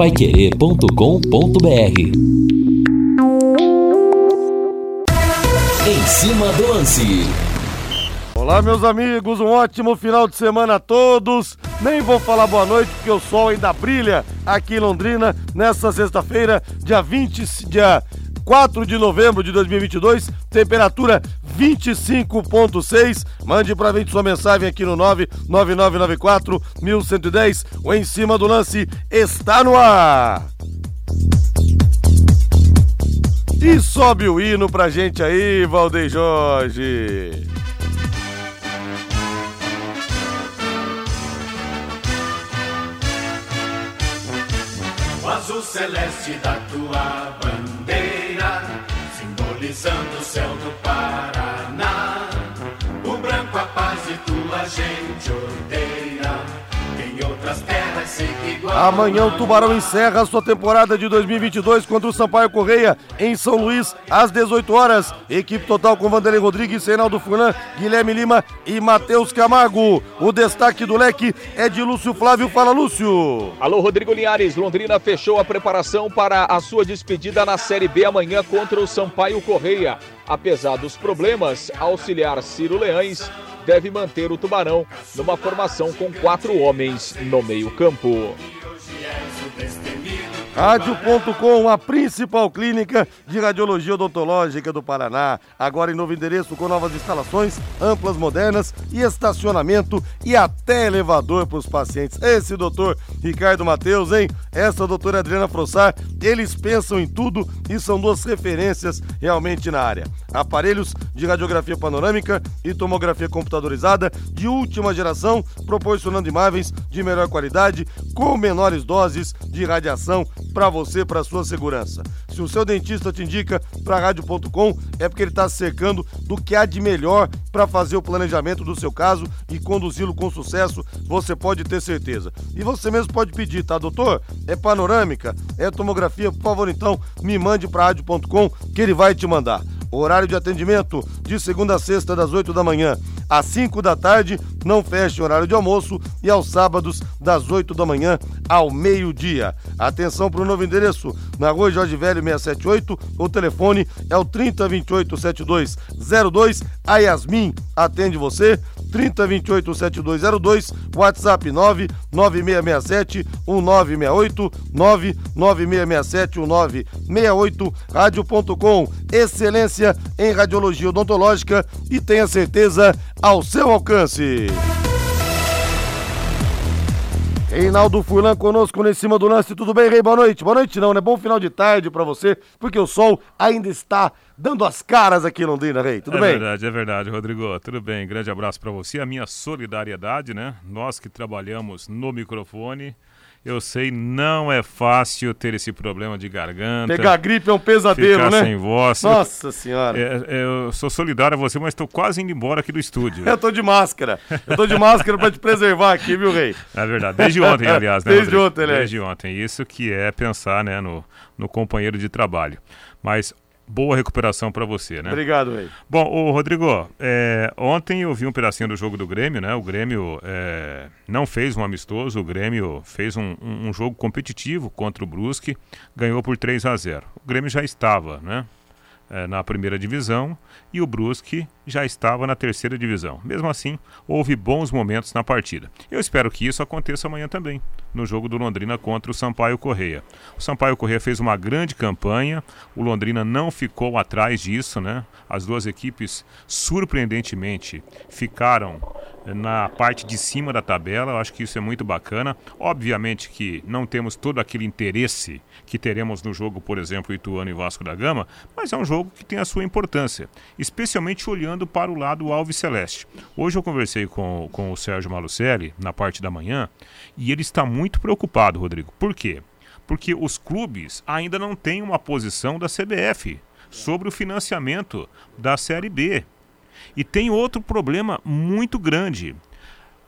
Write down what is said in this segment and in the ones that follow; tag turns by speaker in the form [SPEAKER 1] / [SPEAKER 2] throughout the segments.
[SPEAKER 1] paiquerê.com.br Em cima do lance.
[SPEAKER 2] Olá, meus amigos, um ótimo final de semana a todos. Nem vou falar boa noite porque o sol ainda brilha aqui em Londrina nesta sexta-feira, dia 20, dia 4 de novembro de 2022, temperatura 25.6. Mande pra gente sua mensagem aqui no 99994 1110. O em cima do lance está no ar. E sobe o hino pra gente aí, Valdeir Jorge.
[SPEAKER 3] O azul celeste da tua simbolizando o céu do Paraná. O branco a paz e tua gente odeia. Em outras terras.
[SPEAKER 2] Amanhã o Tubarão encerra a sua temporada de 2022 contra o Sampaio Correia em São Luís às 18 horas. Equipe total com Vanderlei Rodrigues, Reinaldo Furlan, Guilherme Lima e Matheus Camargo. O destaque do leque é de Lúcio Flávio. Fala, Lúcio.
[SPEAKER 4] Alô, Rodrigo Linhares. Londrina fechou a preparação para a sua despedida na Série B amanhã contra o Sampaio Correia. Apesar dos problemas, auxiliar Ciro Leães deve manter o Tubarão numa formação com quatro homens no meio-campo.
[SPEAKER 2] Rádio.com, a principal clínica de radiologia odontológica do Paraná. Agora em novo endereço com novas instalações, amplas, modernas e estacionamento e até elevador para os pacientes. Esse doutor Ricardo Mateus, hein? Essa doutora Adriana Frossar, eles pensam em tudo e são duas referências realmente na área. Aparelhos de radiografia panorâmica e tomografia computadorizada de última geração, proporcionando imagens de melhor qualidade com menores doses de radiação para você, para sua segurança. Se o seu dentista te indica para rádio.com, é porque ele está cercando do que há de melhor para fazer o planejamento do seu caso e conduzi-lo com sucesso, você pode ter certeza. E você mesmo pode pedir, tá, doutor? É panorâmica? É tomografia? Por favor, então, me mande para rádio.com que ele vai te mandar. Horário de atendimento de segunda a sexta, das 8 da manhã às 5 da tarde, não fecha horário de almoço e aos sábados, das 8 da manhã ao meio-dia. Atenção para o novo endereço, na rua Jorge Velho 678, o telefone é o 3028-7202. A Yasmin atende você, 3028-7202, WhatsApp 99667-1968, 99667-1968, rádio.com, excelência em radiologia odontológica e tenha certeza ao seu alcance. Reinaldo Furlan conosco em cima do lance. Tudo bem, Rei? Boa noite. Boa noite não, né? Bom final de tarde para você, porque o sol ainda está dando as caras aqui em Londrina, Rei. Tudo
[SPEAKER 5] é
[SPEAKER 2] bem?
[SPEAKER 5] É verdade, é verdade, Rodrigo. Tudo bem. Grande abraço para você. A minha solidariedade, né? Nós que trabalhamos no microfone. Eu sei, não é fácil ter esse problema de garganta.
[SPEAKER 2] Pegar gripe é um pesadelo,
[SPEAKER 5] ficar
[SPEAKER 2] né?
[SPEAKER 5] sem voz.
[SPEAKER 2] Nossa senhora.
[SPEAKER 5] É, é, eu sou solidário a você, mas estou quase indo embora aqui do estúdio.
[SPEAKER 2] Eu tô de máscara. Eu tô de máscara para te preservar aqui, viu, Rei?
[SPEAKER 5] É verdade. Desde ontem, aliás, né?
[SPEAKER 2] Desde
[SPEAKER 5] Rodrigo?
[SPEAKER 2] ontem, né?
[SPEAKER 5] Desde ontem. Isso que é pensar, né, no, no companheiro de trabalho. Mas boa recuperação para você, né?
[SPEAKER 2] Obrigado, Rei.
[SPEAKER 5] Bom, ô Rodrigo, é, ontem eu vi um pedacinho do jogo do Grêmio, né? O Grêmio é, não fez um amistoso, o Grêmio fez um, um, um, jogo competitivo contra o Brusque, ganhou por 3 a 0 O Grêmio já estava, né? É, na primeira divisão e o Brusque já estava na terceira divisão. Mesmo assim, houve bons momentos na partida. Eu espero que isso aconteça amanhã também, no jogo do Londrina contra o Sampaio Correia. O Sampaio Correia fez uma grande campanha, o Londrina não ficou atrás disso, né? As duas equipes, surpreendentemente, ficaram na parte de cima da tabela. Eu acho que isso é muito bacana. Obviamente que não temos todo aquele interesse que teremos no jogo, por exemplo, Ituano e Vasco da Gama, mas é um jogo que tem a sua importância, especialmente olhando para o lado Alves Celeste. Hoje eu conversei com, com o Sérgio Malucelli na parte da manhã e ele está muito preocupado, Rodrigo. Por quê? Porque os clubes ainda não têm uma posição da CBF sobre o financiamento da Série B. E tem outro problema muito grande.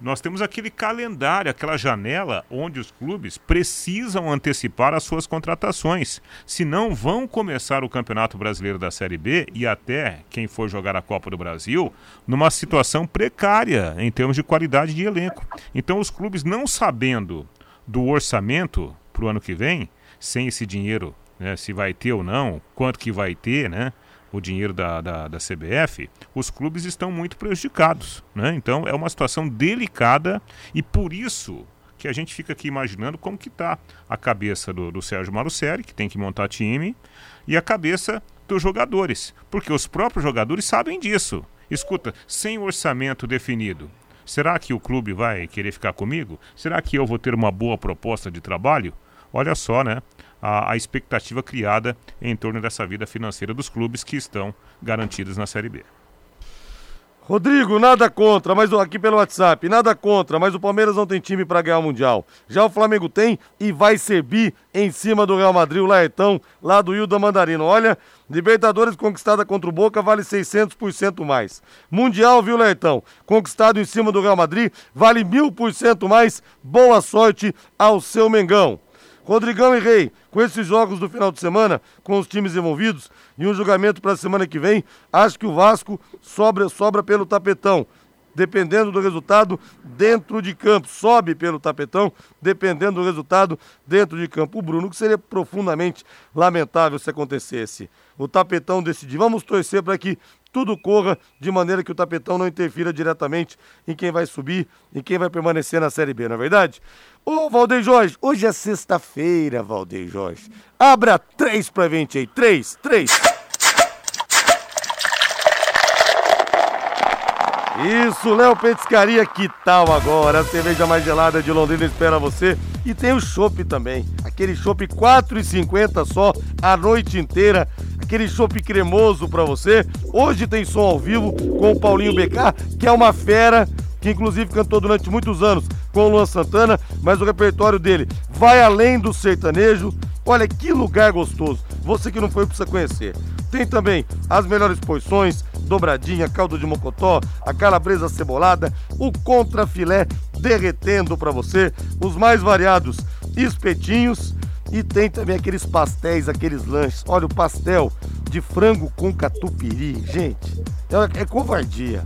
[SPEAKER 5] Nós temos aquele calendário, aquela janela onde os clubes precisam antecipar as suas contratações. Senão vão começar o Campeonato Brasileiro da Série B e até quem for jogar a Copa do Brasil numa situação precária em termos de qualidade de elenco. Então os clubes não sabendo do orçamento para o ano que vem, sem esse dinheiro, né, se vai ter ou não, quanto que vai ter, né? O dinheiro da, da, da, CBF, os clubes estão muito prejudicados. Né? Então é uma situação delicada e por isso que a gente fica aqui imaginando como que está a cabeça do, do Sérgio Malucelli, que tem que montar time, e a cabeça dos jogadores, porque os próprios jogadores sabem disso. Escuta, sem orçamento definido, será que o clube vai querer ficar comigo? Será que eu vou ter uma boa proposta de trabalho? Olha só, né? A, a, expectativa criada em torno dessa vida financeira dos clubes que estão garantidos na Série B.
[SPEAKER 2] Rodrigo, nada contra, mas aqui pelo WhatsApp, nada contra, mas o Palmeiras não tem time para ganhar o Mundial. Já o Flamengo tem e vai ser bi em cima do Real Madrid, o Laetão, lá do Hilda Mandarino. Olha, Libertadores conquistada contra o Boca vale 600% mais. Mundial, viu, Laetão? Conquistado em cima do Real Madrid vale mil por cento mais. Boa sorte ao seu Mengão. Rodrigão e Rei, com esses jogos do final de semana, com os times envolvidos e um julgamento para a semana que vem, acho que o Vasco sobra, sobra pelo tapetão. Dependendo do resultado dentro de campo, sobe pelo tapetão, dependendo do resultado dentro de campo. O Bruno, que seria profundamente lamentável se acontecesse. O tapetão decidir. Vamos torcer para que tudo corra de maneira que o tapetão não interfira diretamente em quem vai subir e quem vai permanecer na Série B, não é verdade? Ô, Valdeir Jorge, hoje é sexta-feira, Valdeir Jorge. Abra três pra gente aí. Três, três. Isso, Léo Petiscaria, que tal agora? A cerveja mais gelada de Londrina espera você. E tem o chopp também. Aquele chopp 4,50 só a noite inteira aquele chopp cremoso para você. Hoje tem som ao vivo com o Paulinho BK, que é uma fera, que inclusive cantou durante muitos anos com o Luan Santana, mas o repertório dele vai além do sertanejo. Olha que lugar gostoso. Você que não foi precisa conhecer. Tem também as melhores porções, dobradinha, caldo de mocotó, a calabresa cebolada, o contrafilé derretendo para você, os mais variados espetinhos e tem também aqueles pastéis, aqueles lanches. Olha, o pastel de frango com catupiry, gente, é, é covardia.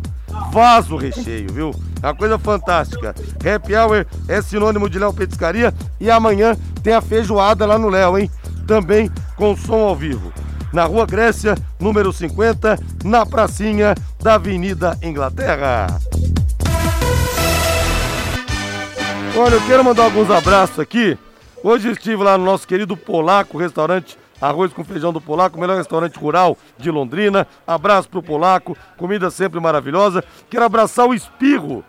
[SPEAKER 2] Vaso recheio, viu? É uma coisa fantástica. Happy Hour é sinônimo de Léo Petiscaria e amanhã tem a feijoada lá no Léo, hein? Também com som ao vivo. Na Rua Grécia, número 50, na pracinha da Avenida Inglaterra. Olha, eu quero mandar alguns abraços aqui Hoje estive lá no nosso querido Polaco, restaurante Arroz com Feijão do Polaco, melhor restaurante rural de Londrina. Abraço pro Polaco, comida sempre maravilhosa. Quero abraçar o Espirro.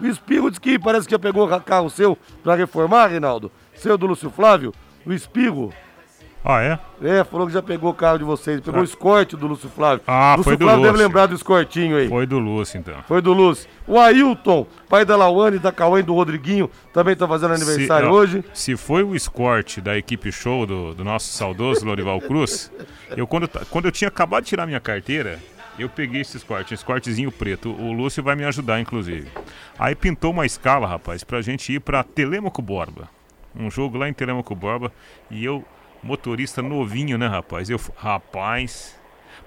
[SPEAKER 2] O Espirro disse que parece que já pegou carro seu para reformar, Reinaldo. Seu do Lúcio Flávio. O Espirro
[SPEAKER 5] ah, é?
[SPEAKER 2] É, falou que já pegou o carro de vocês. Pegou ah. o escorte do Lúcio Flávio.
[SPEAKER 5] Ah,
[SPEAKER 2] Lúcio
[SPEAKER 5] foi do
[SPEAKER 2] Flávio
[SPEAKER 5] Lúcio.
[SPEAKER 2] deve lembrar do escortinho aí.
[SPEAKER 5] Foi do Lúcio, então.
[SPEAKER 2] Foi do Lúcio. O Ailton, pai da Lawane, da Cauã e do Rodriguinho, também tá fazendo aniversário
[SPEAKER 5] se,
[SPEAKER 2] hoje.
[SPEAKER 5] Se foi o escorte da equipe show do, do nosso saudoso Lorival Cruz, eu quando, quando eu tinha acabado de tirar minha carteira, eu peguei esse escorte, esse escortezinho preto. O Lúcio vai me ajudar, inclusive. Aí pintou uma escala, rapaz, pra gente ir pra Telemaco Borba. Um jogo lá em Telemaco Borba. E eu motorista novinho, né, rapaz? Eu, rapaz,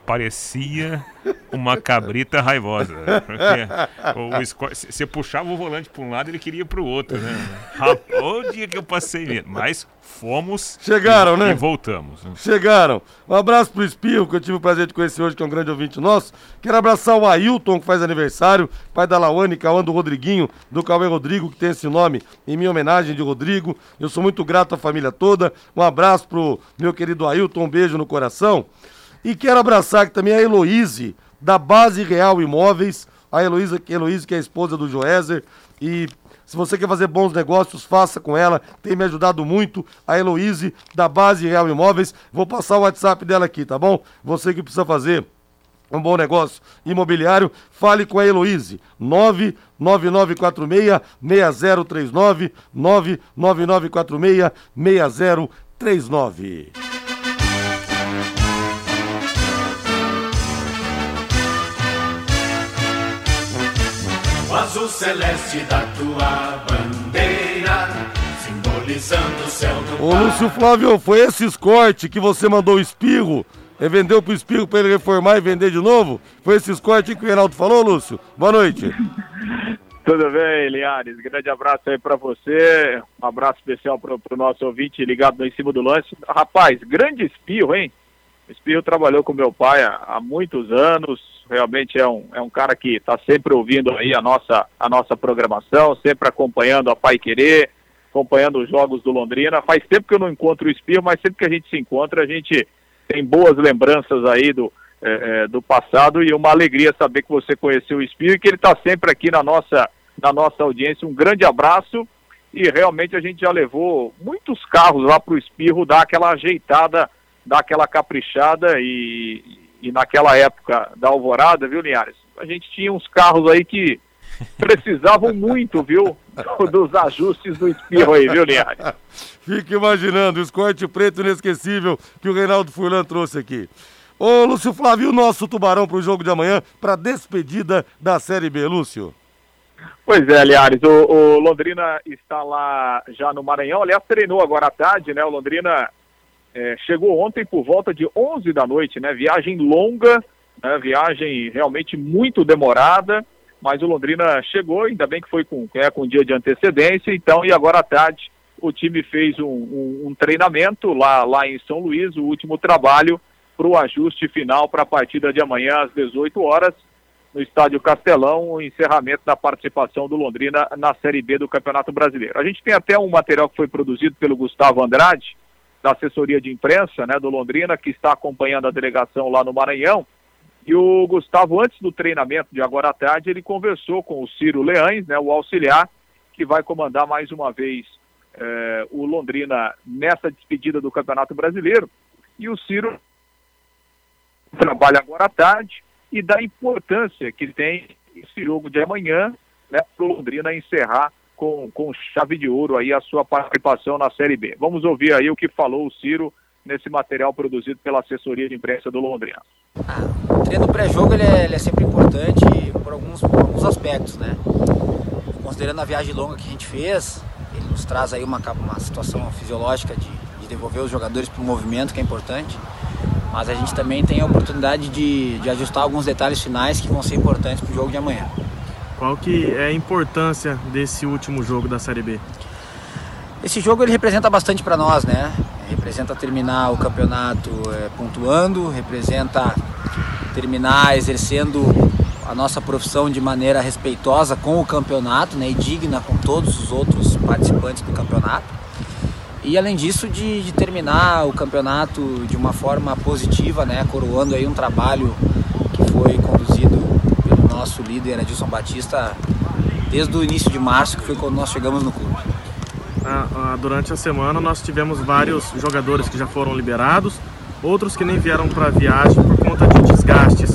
[SPEAKER 5] parecia uma cabrita raivosa. Porque você puxava o volante para um lado, ele queria para o outro, né? Rapaz, o dia que eu passei mesmo. Mas fomos.
[SPEAKER 2] Chegaram,
[SPEAKER 5] e,
[SPEAKER 2] né?
[SPEAKER 5] E voltamos. Né?
[SPEAKER 2] Chegaram. Um abraço pro Espirro, que eu tive o prazer de conhecer hoje, que é um grande ouvinte nosso. Quero abraçar o Ailton, que faz aniversário, pai da Lawane, Cauã do Rodriguinho, do Cauê Rodrigo, que tem esse nome em minha homenagem de Rodrigo. Eu sou muito grato à família toda. Um abraço pro meu querido Ailton, um beijo no coração. E quero abraçar aqui também a Heloíse, da Base Real Imóveis. A Heloísa, que é a esposa do Joézer. E se você quer fazer bons negócios, faça com ela. Tem me ajudado muito. A Heloíse, da Base Real Imóveis. Vou passar o WhatsApp dela aqui, tá bom? Você que precisa fazer um bom negócio imobiliário, fale com a Heloíse. 99946-6039. 99946-6039.
[SPEAKER 3] Celeste da tua bandeira, simbolizando o céu do
[SPEAKER 2] Ô Lúcio Flávio, foi esse escorte que você mandou o espirro? E vendeu pro espirro para ele reformar e vender de novo? Foi esse escorte que o Reinaldo falou, Lúcio? Boa noite.
[SPEAKER 6] Tudo bem, Linhares? Grande abraço aí para você. Um abraço especial para o nosso ouvinte ligado no em cima do lance. Rapaz, grande espirro, hein? O espirro trabalhou com meu pai há, há muitos anos. Realmente é um, é um cara que está sempre ouvindo aí a nossa, a nossa programação, sempre acompanhando a Pai Querer, acompanhando os jogos do Londrina. Faz tempo que eu não encontro o espirro, mas sempre que a gente se encontra, a gente tem boas lembranças aí do, é, é do passado e uma alegria saber que você conheceu o espirro e que ele está sempre aqui na nossa da nossa audiência. Um grande abraço e realmente a gente já levou muitos carros lá para o Espirro dar aquela ajeitada, dar aquela caprichada e, e naquela época da Alvorada, viu, Linhares? A gente tinha uns carros aí que precisavam muito, viu, dos ajustes do Espirro aí, viu, Linhares?
[SPEAKER 2] Fique imaginando o escorte preto inesquecível que o Reinaldo Furlan trouxe aqui. Ô, Lúcio Flávio, o nosso tubarão para o jogo de amanhã, para despedida da Série B, Lúcio.
[SPEAKER 6] Pois é, Liares, o, o, Londrina está lá já no Maranhão, aliás, treinou agora à tarde, né? O Londrina é, chegou ontem por volta de 11 da noite, né? Viagem longa, né? viagem realmente muito demorada, mas o Londrina chegou, ainda bem que foi com, é, com um dia de antecedência, então, e agora à tarde o time fez um, um, um treinamento lá, lá em São Luís, o último trabalho para o ajuste final para a partida de amanhã às 18 horas no Estádio Castelão, o encerramento da participação do Londrina na Série B do Campeonato Brasileiro. A gente tem até um material que foi produzido pelo Gustavo Andrade, da assessoria de imprensa né, do Londrina, que está acompanhando a delegação lá no Maranhão. E o Gustavo, antes do treinamento de agora à tarde, ele conversou com o Ciro Leães, né, o auxiliar, que vai comandar mais uma vez eh, o Londrina nessa despedida do Campeonato Brasileiro. E o Ciro trabalha agora à tarde, e da importância que tem esse jogo de amanhã, né, para o Londrina encerrar com, com chave de ouro aí a sua participação na Série B. Vamos ouvir aí o que falou o Ciro nesse material produzido pela assessoria de imprensa do Londrina.
[SPEAKER 7] Ah, o treino pré-jogo ele, é, ele é, sempre importante por alguns, por alguns aspectos, né? Considerando a viagem longa que a gente fez, ele nos traz aí uma, uma situação fisiológica de, de devolver os jogadores para o movimento, que é importante mas a gente também tem a oportunidade de, de ajustar alguns detalhes finais que vão ser importantes para o jogo de amanhã.
[SPEAKER 8] Qual que é a importância desse último jogo da Série B?
[SPEAKER 7] Esse jogo ele representa bastante para nós, né? Representa terminar o campeonato é, pontuando, representa terminar exercendo a nossa profissão de maneira respeitosa com o campeonato, né? E digna com todos os outros participantes do campeonato. E além disso, de, de, terminar o campeonato de uma forma positiva, né, coroando aí um trabalho que foi conduzido nosso líder Adilson Batista desde o início de março, que foi quando nós chegamos no clube.
[SPEAKER 8] Ah, ah, durante a semana nós tivemos vários jogadores que já foram liberados, outros que nem vieram para a viagem por conta de desgastes.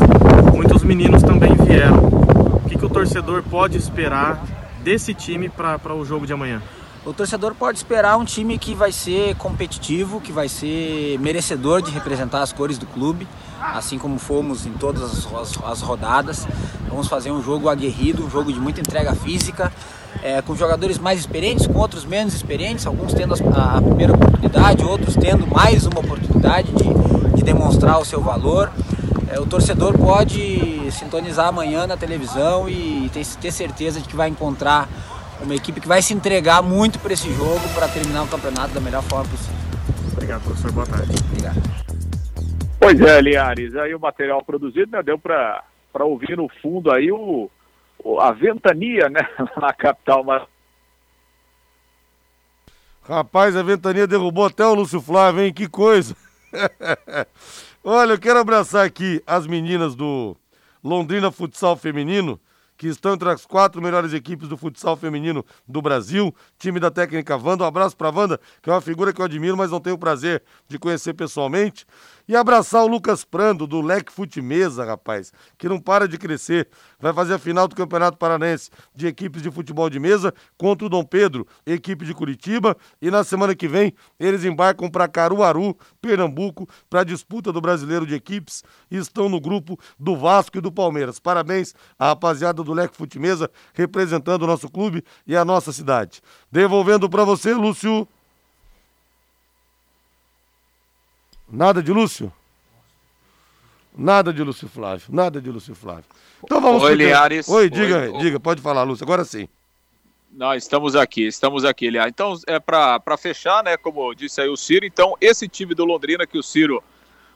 [SPEAKER 8] Muitos meninos também vieram. O que, que o torcedor pode esperar desse time para o jogo de amanhã?
[SPEAKER 7] o torcedor pode esperar um time que vai ser competitivo, que vai ser merecedor de representar as cores do clube, assim como fomos em todas as, as rodadas. Vamos fazer um jogo aguerrido, um jogo de muita entrega física, é, com jogadores mais experientes, com outros menos experientes, alguns tendo a, a primeira oportunidade, outros tendo mais uma oportunidade de, de demonstrar o seu valor. É, o torcedor pode sintonizar amanhã na televisão e ter, ter certeza de que vai encontrar uma equipe que vai se entregar muito para esse jogo para terminar o campeonato da melhor forma possível.
[SPEAKER 8] Obrigado, professor. Boa tarde.
[SPEAKER 7] Obrigado.
[SPEAKER 6] Pois é, Liares, aí o material produzido, né, deu para ouvir no fundo aí o, o, a ventania, né, na capital. Mas...
[SPEAKER 2] Rapaz, a ventania derrubou até o Lúcio Flávio, hein? Que coisa! Olha, eu quero abraçar aqui as meninas do Londrina Futsal Feminino, que estão entre as quatro melhores equipes do futsal feminino do Brasil. Time da técnica Wanda. Um abraço para Wanda, que é uma figura que eu admiro, mas não tenho o prazer de conhecer pessoalmente. E abraçar o Lucas Prando, do Leque Fute Mesa, rapaz, que não para de crescer. Vai fazer a final do Campeonato Paranense de equipes de futebol de mesa contra o Dom Pedro, equipe de Curitiba. E na semana que vem, eles embarcam para Caruaru, Pernambuco, para a disputa do Brasileiro de Equipes. E estão no grupo do Vasco e do Palmeiras. Parabéns à rapaziada do Leque Fute Mesa, representando o nosso clube e a nossa cidade. Devolvendo para você, Lúcio. Nada de Lúcio? Nada de Lúcio Flávio, nada de Lúcio Flávio. Então vamos
[SPEAKER 4] Oi, Linhares.
[SPEAKER 2] Oi, diga,
[SPEAKER 4] Oi,
[SPEAKER 2] diga, pode falar, Lúcio, agora sim.
[SPEAKER 4] Não, estamos aqui, estamos aqui, Liar. Então, é para fechar, né, como disse aí o Ciro, então, esse time do Londrina que o Ciro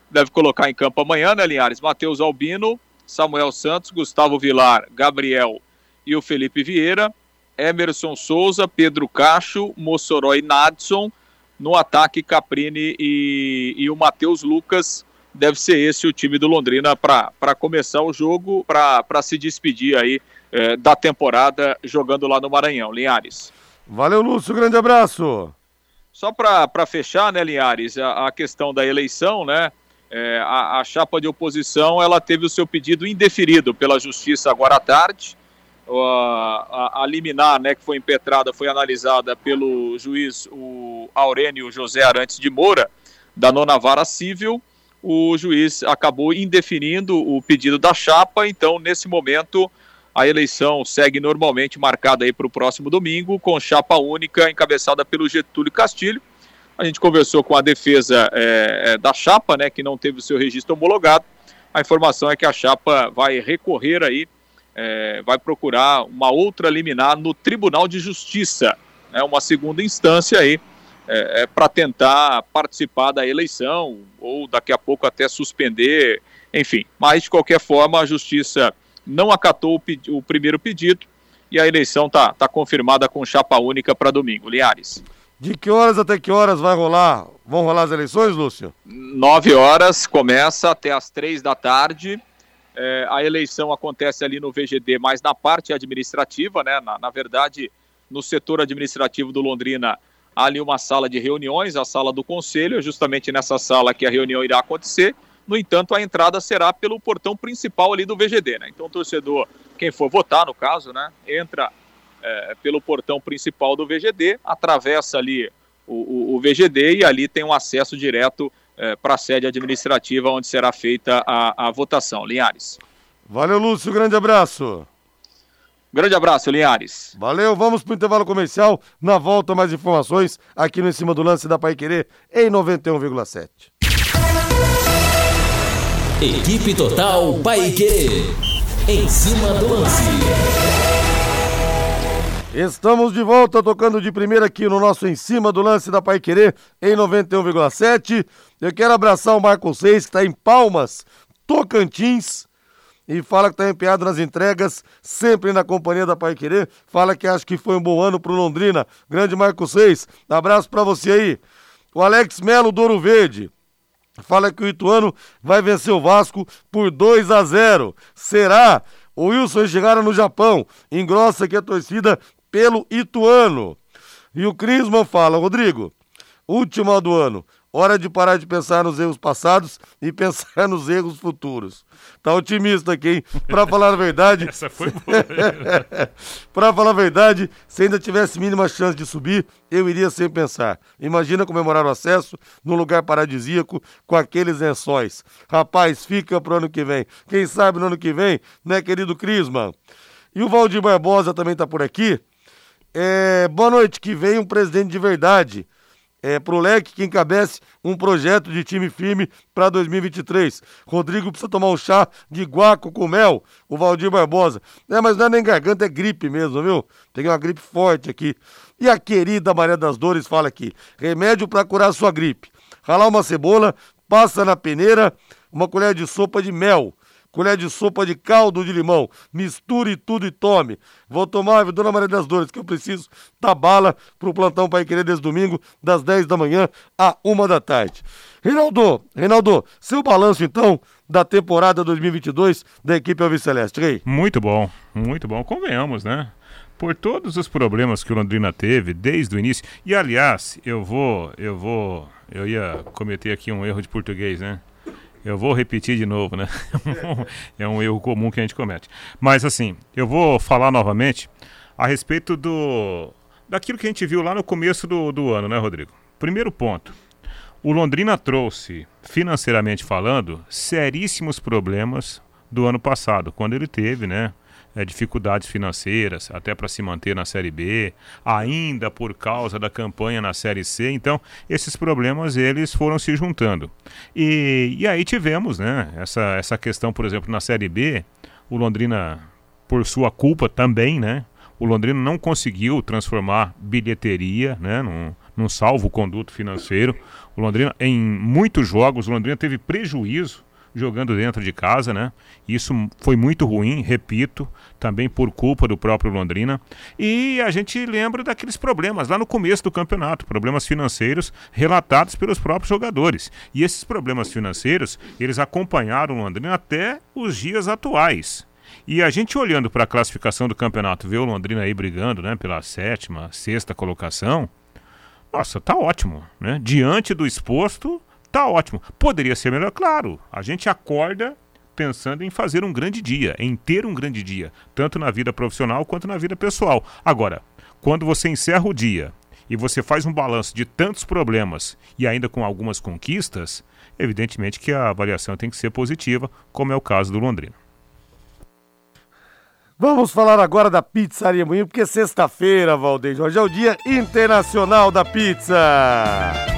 [SPEAKER 4] deve colocar em campo amanhã, né, Linhares? Matheus Albino, Samuel Santos, Gustavo Vilar, Gabriel e o Felipe Vieira, Emerson Souza, Pedro Cacho, Mossoró e Nadson, no ataque Caprini e, e o Matheus Lucas, deve ser esse o time do Londrina para começar o jogo, para se despedir aí eh, da temporada jogando lá no Maranhão, Linhares.
[SPEAKER 2] Valeu, Lúcio, grande abraço.
[SPEAKER 4] Só para fechar, né, Linhares, a, a questão da eleição, né? é, a, a chapa de oposição ela teve o seu pedido indeferido pela Justiça agora à tarde. A, a, liminar, né, que foi impetrada, foi analisada pelo juiz o Aurênio José Arantes de Moura, da nona vara civil. O juiz acabou indefinindo o pedido da chapa, então, nesse momento, a eleição segue normalmente marcada aí para o próximo domingo, com chapa única encabeçada pelo Getúlio Castilho. A gente conversou com a defesa eh, da chapa, né, que não teve o seu registro homologado. A informação é que a chapa vai recorrer aí, eh, vai procurar uma outra liminar no Tribunal de Justiça, né, uma segunda instância aí, para tentar participar da eleição ou daqui a pouco até suspender, enfim. Mas de qualquer forma a Justiça não acatou o, o primeiro pedido e a eleição tá, tá confirmada com chapa única para domingo. Linhares.
[SPEAKER 2] De que horas até que horas vai rolar? Vão rolar as eleições, Lúcio?
[SPEAKER 4] 9 horas, começa até as 3 da tarde. É, a eleição acontece ali no VGD, mas na parte administrativa, né? Na, na verdade, no setor administrativo do Londrina, há ali uma sala de reuniões, a sala do conselho, é justamente nessa sala que a reunião irá acontecer. No entanto, a entrada será pelo portão principal ali do VGD, né? Então, o torcedor, quem for votar, no caso, né? Entra é, pelo portão principal do VGD, atravessa ali o, o- o VGD e ali tem um acesso direto para a sede administrativa onde será feita a, a votação. Linhares.
[SPEAKER 2] Valeu, Lúcio, grande abraço.
[SPEAKER 4] Grande abraço, Linhares.
[SPEAKER 2] Valeu, vamos pro intervalo comercial. Na volta, mais informações aqui no Em Cima do Lance da Pai Querer em 91,7.
[SPEAKER 1] Equipe Total Paique. Em cima do lance.
[SPEAKER 2] Estamos de volta, tocando de primeira aqui no nosso Em Cima do Lance da Pai Querer em 91,7. Eu quero abraçar o Marco Seis, que está em Palmas, Tocantins. E fala que está empenhado nas entregas, sempre na companhia da Pai Querer. Fala que acha que foi um bom ano pro Londrina. Grande Marco Seis, abraço para você aí. O Alex Melo, Douro Verde. Fala que o Ituano vai vencer o Vasco por 2 a 0. Será? O Wilson chegaram no Japão. Engrossa aqui a torcida pelo Ituano. E o Crisman fala, Rodrigo, última do ano. Hora de parar de pensar nos erros passados e pensar nos erros futuros. Tá otimista aqui, hein? Pra falar a verdade.
[SPEAKER 5] Essa foi boa.
[SPEAKER 2] pra falar a verdade, se ainda tivesse mínima chance de subir, eu iria sem pensar. Imagina comemorar o acesso num lugar paradisíaco com aqueles lençóis. Rapaz, fica pro ano que vem. Quem sabe no ano que vem, né, querido Crisman? E o Valdir Barbosa também tá por aqui. É, boa noite, que vem um presidente de verdade. É, pro leque que encabece um projeto de time firme para 2023. Rodrigo precisa tomar um chá de guaco com mel, o Valdir Barbosa. É, mas não é nem garganta, é gripe mesmo, viu? Peguei uma gripe forte aqui. E a querida Maria das Dores fala aqui: remédio para curar sua gripe. Ralar uma cebola, passa na peneira, uma colher de sopa de mel colher de sopa de caldo de limão, misture tudo e tome. Vou tomar, Dona Maria das Dores, que eu preciso da bala pro plantão Pai Querer desde domingo, das 10 da manhã à 1 da tarde. Reinaldo, Reinaldo, seu balanço então da temporada 2022 da equipe Alves Celeste.
[SPEAKER 5] Muito bom, muito bom. Convenhamos, né? Por todos os problemas que o Londrina teve desde o início. E aliás, eu vou, eu vou, eu ia cometer aqui um erro de português, né? Eu vou repetir de novo, né? é um erro comum que a gente comete. Mas assim, eu vou falar novamente a respeito do daquilo que a gente viu lá no começo do, do ano, né, Rodrigo? Primeiro ponto. O Londrina trouxe, financeiramente falando, seríssimos problemas do ano passado, quando ele teve, né? É, dificuldades financeiras, até para se manter na Série B, ainda por causa da campanha na Série C. Então, esses problemas eles foram se juntando. E, e aí tivemos né, essa, essa questão, por exemplo, na Série B, o Londrina, por sua culpa também, né? O Londrina não conseguiu transformar bilheteria né, num, num salvo-conduto financeiro. O Londrina, em muitos jogos, o Londrina teve prejuízo jogando dentro de casa, né? Isso foi muito ruim, repito, também por culpa do próprio Londrina. E a gente lembra daqueles problemas lá no começo do campeonato, problemas financeiros relatados pelos próprios jogadores. E esses problemas financeiros, eles acompanharam o Londrina até os dias atuais. E a gente olhando para a classificação do campeonato, vê o Londrina aí brigando, né, pela sétima, sexta colocação. Nossa, tá ótimo, né? Diante do exposto, tá ótimo. Poderia ser melhor, claro. A gente acorda pensando em fazer um grande dia, em ter um grande dia, tanto na vida profissional quanto na vida pessoal. Agora, quando você encerra o dia e você faz um balanço de tantos problemas e ainda com algumas conquistas, evidentemente que a avaliação tem que ser positiva, como é o caso do Londrina.
[SPEAKER 2] Vamos falar agora da Pizzaria Moinho, porque sexta-feira, Valdeir Jorge, é o Dia Internacional da Pizza.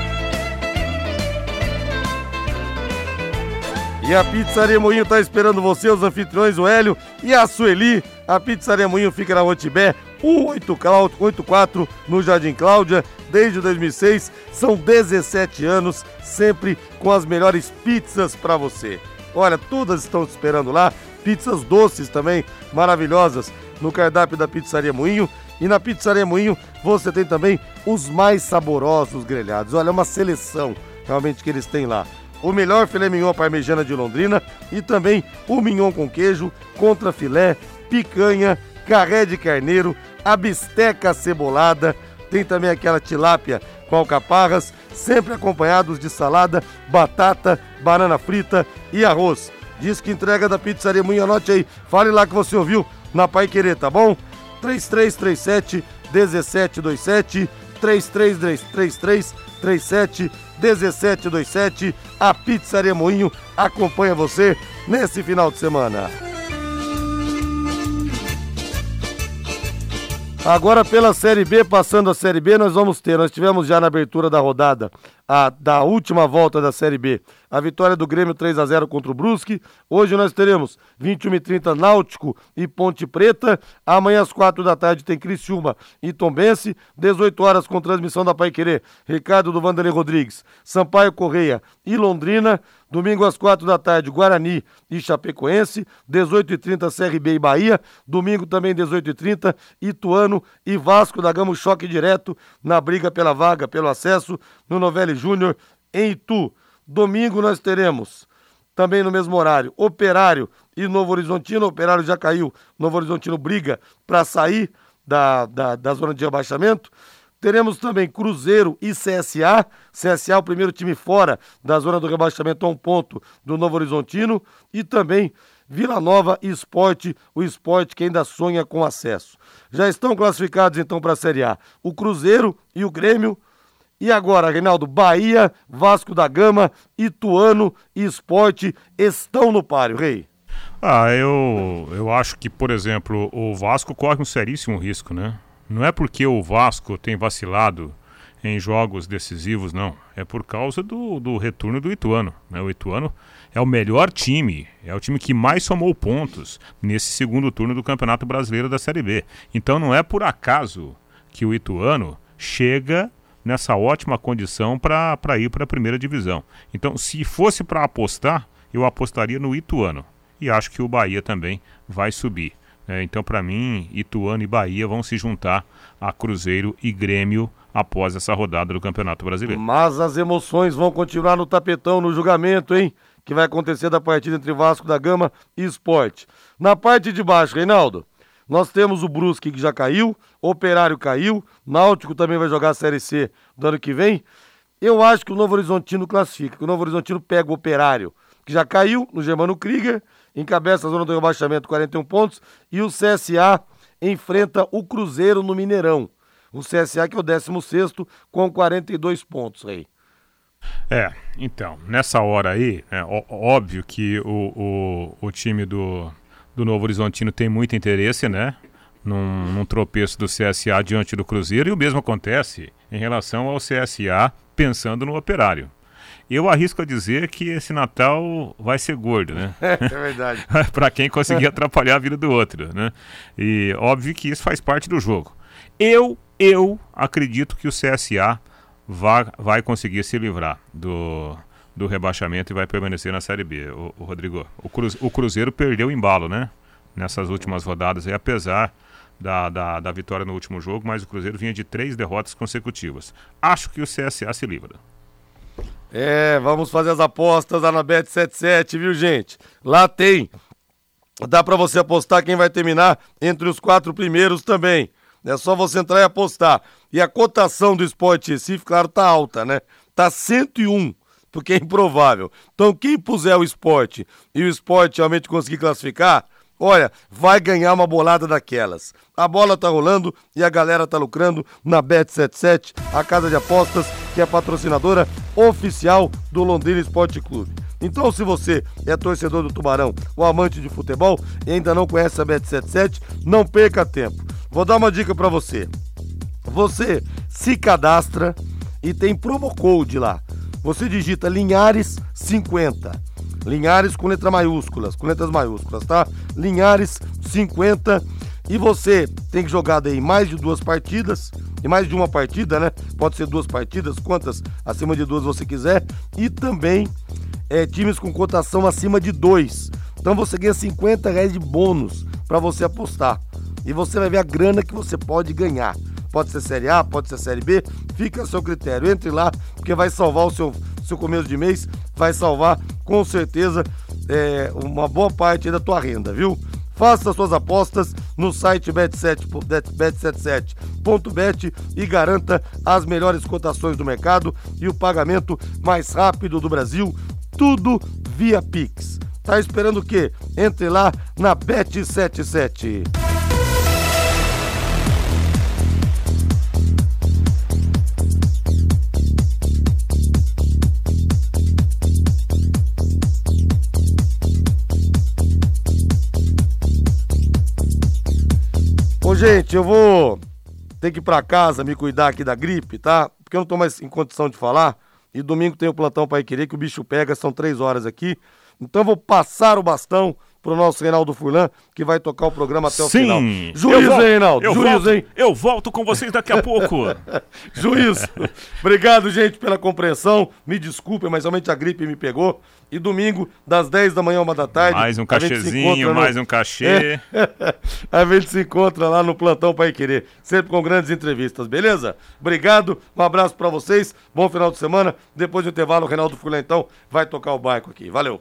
[SPEAKER 2] E a Pizzaria Moinho está esperando você, os anfitriões, o Hélio e a Sueli. A Pizzaria Moinho fica na Rotibé, 184, no Jardim Cláudia, desde 2006. São 17 anos, sempre com as melhores pizzas para você. Olha, todas estão te esperando lá pizzas doces também maravilhosas no cardápio da Pizzaria Moinho. E na Pizzaria Moinho você tem também os mais saborosos grelhados. Olha, é uma seleção realmente que eles têm lá. O melhor filé mignon parmejana de Londrina e também o mignon com queijo, contra filé, picanha, carré de carneiro, a bisteca cebolada, tem também aquela tilápia com alcaparras, sempre acompanhados de salada, batata, banana frita e arroz. Diz que entrega da Pizzaria Moinho, anote aí. Fale lá que você ouviu na Pai Querer, tá bom? 3337 1727 3333 37 1727 A Pizzaria Moinho acompanha você nesse final de semana. Agora pela Série B, passando a Série B, nós vamos ter, nós tivemos já na abertura da rodada, a, da última volta da Série B, a vitória do Grêmio 3 a 0 contra o Brusque. Hoje nós teremos 21 e 30 Náutico e Ponte Preta. Amanhã às 4 da tarde tem Criciúma e Tombense. 18 horas com transmissão da Pai Querer. Ricardo do Vanderlei Rodrigues, Sampaio Correia e Londrina. Domingo às quatro da tarde, Guarani e Chapecoense. 18h30, CRB e Bahia. Domingo também, 18h30, Ituano e Vasco da Gama. Choque direto na briga pela vaga, pelo acesso no Novelli Júnior em Itu. Domingo nós teremos também no mesmo horário, Operário e Novo Horizontino. Operário já caiu, Novo Horizontino briga para sair da, da, da zona de abaixamento. Teremos também Cruzeiro e CSA. CSA, o primeiro time fora da zona do rebaixamento a um ponto do Novo Horizontino. E também Vila Nova e Esporte, o esporte que ainda sonha com acesso. Já estão classificados então para a Série A o Cruzeiro e o Grêmio. E agora, Reinaldo, Bahia, Vasco da Gama, Ituano e Esporte estão no páreo, Rei.
[SPEAKER 5] Ah, eu, eu acho que, por exemplo, o Vasco corre um seríssimo risco, né? Não é porque o Vasco tem vacilado em jogos decisivos, não. É por causa do, do retorno do Ituano. Né? O Ituano é o melhor time, é o time que mais somou pontos nesse segundo turno do Campeonato Brasileiro da Série B. Então não é por acaso que o Ituano chega nessa ótima condição para ir para a primeira divisão. Então, se fosse para apostar, eu apostaria no Ituano. E acho que o Bahia também vai subir. É, então, para mim, Ituano e Bahia vão se juntar a Cruzeiro e Grêmio após essa rodada do Campeonato Brasileiro.
[SPEAKER 2] Mas as emoções vão continuar no tapetão, no julgamento, hein? Que vai acontecer da partida entre Vasco da Gama e Esporte. Na parte de baixo, Reinaldo, nós temos o Brusque que já caiu, Operário caiu, Náutico também vai jogar a Série C do ano que vem. Eu acho que o Novo Horizontino classifica, que o Novo Horizontino pega o Operário, que já caiu no Germano Krieger, encabeça a zona do rebaixamento, 41 pontos, e o CSA enfrenta o Cruzeiro no Mineirão. O CSA que é o 16 com 42 pontos aí.
[SPEAKER 5] É, então, nessa hora aí, é óbvio que o, o, o time do, do Novo Horizontino tem muito interesse, né? Num, num, tropeço do CSA diante do Cruzeiro, e o mesmo acontece em relação ao CSA pensando no operário. Eu arrisco a dizer que esse Natal vai ser gordo, né?
[SPEAKER 2] É, é verdade.
[SPEAKER 5] para quem conseguir atrapalhar a vida do outro, né? E óbvio que isso faz parte do jogo. Eu, eu acredito que o CSA vai, vai conseguir se livrar do, do rebaixamento e vai permanecer na Série B, o, o Rodrigo. O, Cruze, o Cruzeiro perdeu o embalo, né? Nessas últimas rodadas, e apesar da, da, da vitória no último jogo, mas o Cruzeiro vinha de três derrotas consecutivas. Acho que o CSA se livra.
[SPEAKER 2] É, vamos fazer as apostas lá na Bet77, viu, gente? Lá tem. Dá para você apostar quem vai terminar entre os quatro primeiros também. É só você entrar e apostar. E a cotação do Esporte Recife, claro, tá alta, né? Tá 101, porque é improvável. Então, quem puser o esporte e o esporte realmente conseguir classificar, olha, vai ganhar uma bolada daquelas. A bola tá rolando e a galera tá lucrando na Bet77, a casa de apostas que é patrocinadora oficial do Londrina Esporte Clube. Então, se você é torcedor do Tubarão ou amante de futebol e ainda não conhece a Bet77, não perca tempo. Vou dar uma dica para você. Você se cadastra e tem promo code lá. Você digita Linhares 50. Linhares com letra maiúsculas, com letras maiúsculas, tá? Linhares 50 e você tem que jogar daí mais de duas partidas, e mais de uma partida, né? Pode ser duas partidas, quantas acima de duas você quiser, e também é, times com cotação acima de dois. Então você ganha 50 reais de bônus para você apostar. E você vai ver a grana que você pode ganhar. Pode ser Série A, pode ser Série B, fica a seu critério. Entre lá, porque vai salvar o seu, seu começo de mês, vai salvar com certeza é, uma boa parte da tua renda, viu? Faça suas apostas no site bet77.bet e garanta as melhores cotações do mercado e o pagamento mais rápido do Brasil, tudo via Pix. Tá esperando o quê? Entre lá na Bet77. Gente, eu vou ter que ir pra casa me cuidar aqui da gripe, tá? Porque eu não tô mais em condição de falar. E domingo tem o plantão para querer que o bicho pega, são três horas aqui. Então eu vou passar o bastão pro nosso Reinaldo Furlan, que vai tocar o programa até o
[SPEAKER 5] Sim,
[SPEAKER 2] final.
[SPEAKER 5] Juízo, hein,
[SPEAKER 2] Reinaldo?
[SPEAKER 5] Eu
[SPEAKER 2] Juízo,
[SPEAKER 5] volto,
[SPEAKER 2] hein?
[SPEAKER 5] Eu volto com vocês daqui a pouco.
[SPEAKER 2] Juízo. Obrigado, gente, pela compreensão. Me desculpe, mas realmente a gripe me pegou. E domingo, das 10 da manhã, uma da tarde.
[SPEAKER 5] Mais um cachezinho, mais no... um cachê.
[SPEAKER 2] a gente se encontra lá no Plantão Pai Querer, sempre com grandes entrevistas, beleza? Obrigado, um abraço para vocês, bom final de semana. Depois do intervalo, o Reinaldo Fulé, então, vai tocar o barco aqui. Valeu!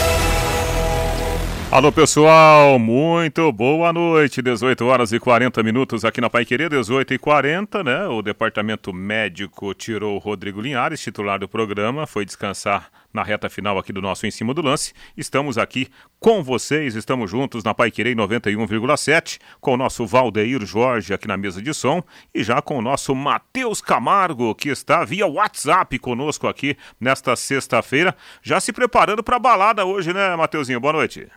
[SPEAKER 5] Alô pessoal, muito boa noite. 18 horas e 40 minutos aqui na Pai Querer, 18 e 40, né? O departamento médico tirou o Rodrigo Linhares, titular do programa, foi descansar na reta final aqui do nosso Em Cima do Lance. Estamos aqui com vocês, estamos juntos na Paiquerei 91,7, com o nosso Valdeir Jorge aqui na mesa de som e já com o nosso Matheus Camargo, que está via WhatsApp conosco aqui nesta sexta-feira, já se preparando para a balada hoje, né, Mateuzinho? Boa noite.